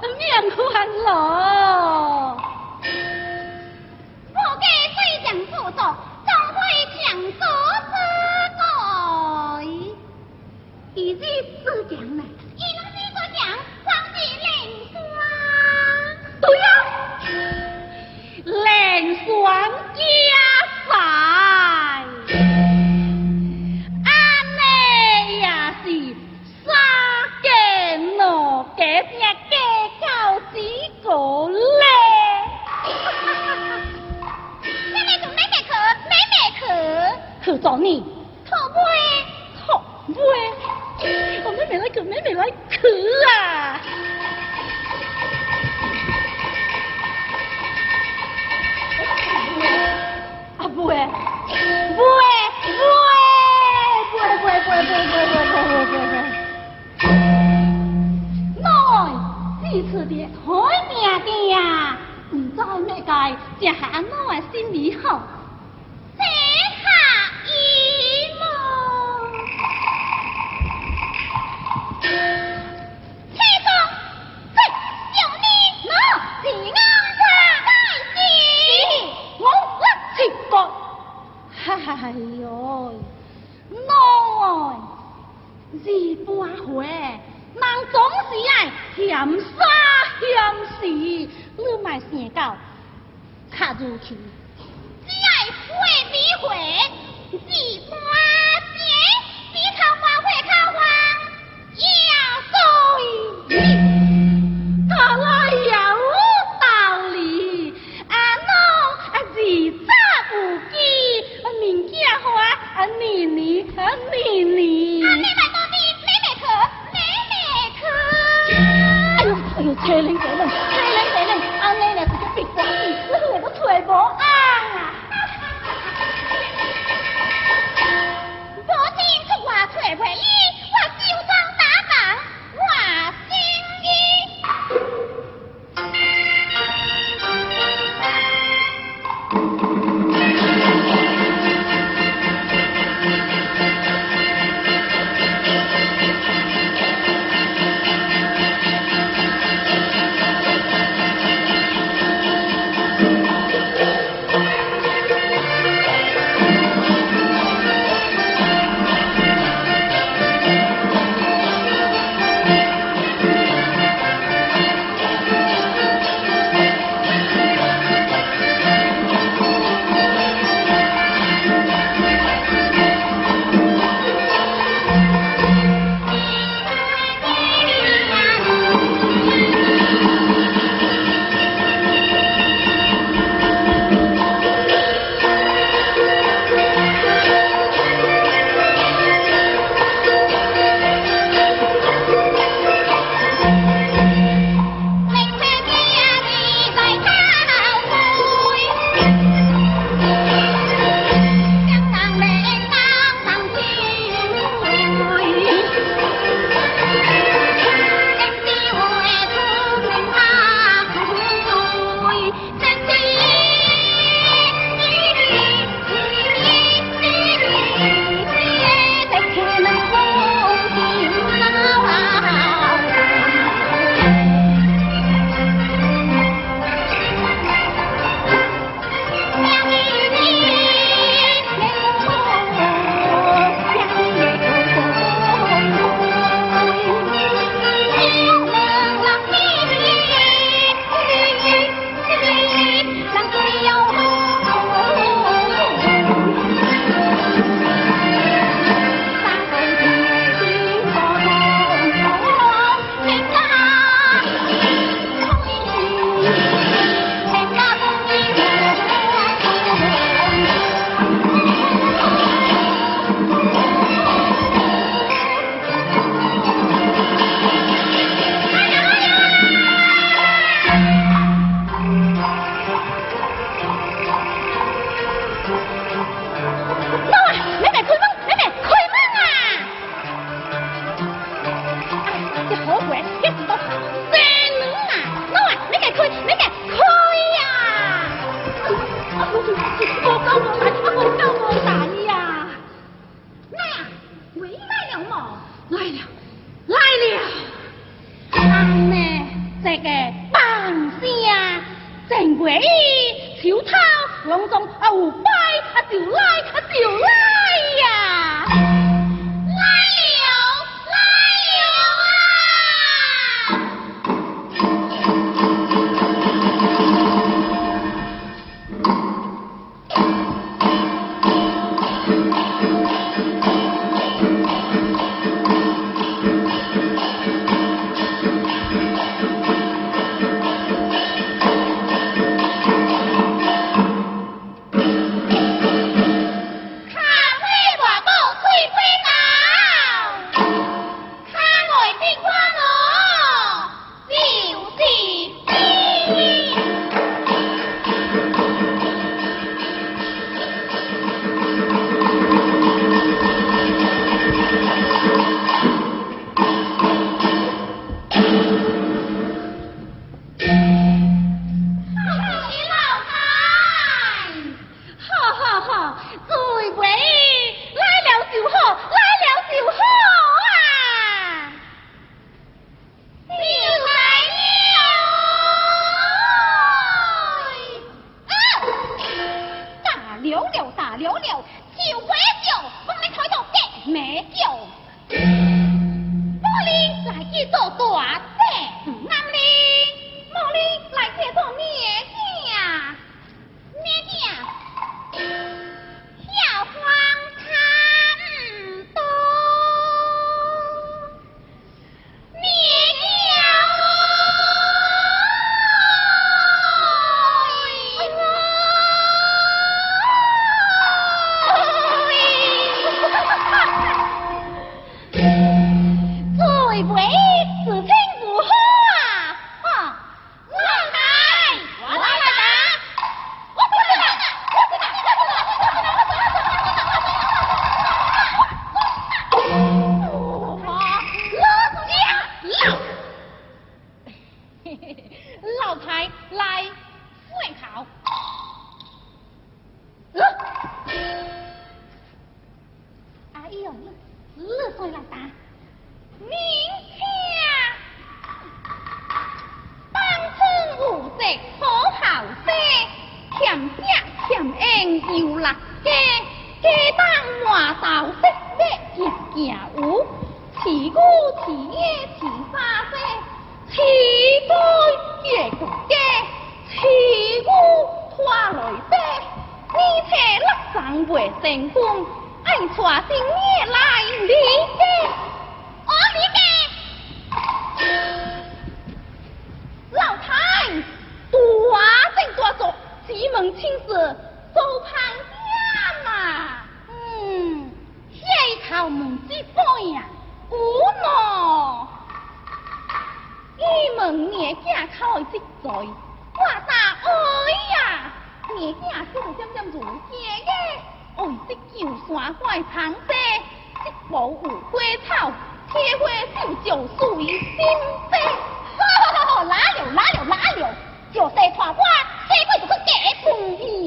面哭妹来救妹妹来去啊！啊不会，不会，不会，不会，不会，不会，不会，不会，不会，不会。一次的好点点呀，唔知咩解，食下我的心里好。回，人总是爱嫌三嫌四，你卖想到卡入去，只爱会比会，只爱。回来了吗？来了，来了！俺们这个帮仙正月里，小涛隆重啊，舞摆啊就来啊就来呀！溜溜，大溜溜，酒歪酒，我们头都给没酒，不里来一朵大。就来家家当换道色色行行舞，似古似夜似花色，似醉夜独家，似舞花，你且乐上未成功，爱娶新娘来你家。老太，多正多坐，急忙亲示。哎呀，我喏，问年家靠一嘴，我答哎呀，年家是不点点如家耶？哦，这旧山怪长蛇，这宝有花草，铁花就就属于心扉。哈哈哈，哪了哪了哪了，就是夸我，这会就会给同意？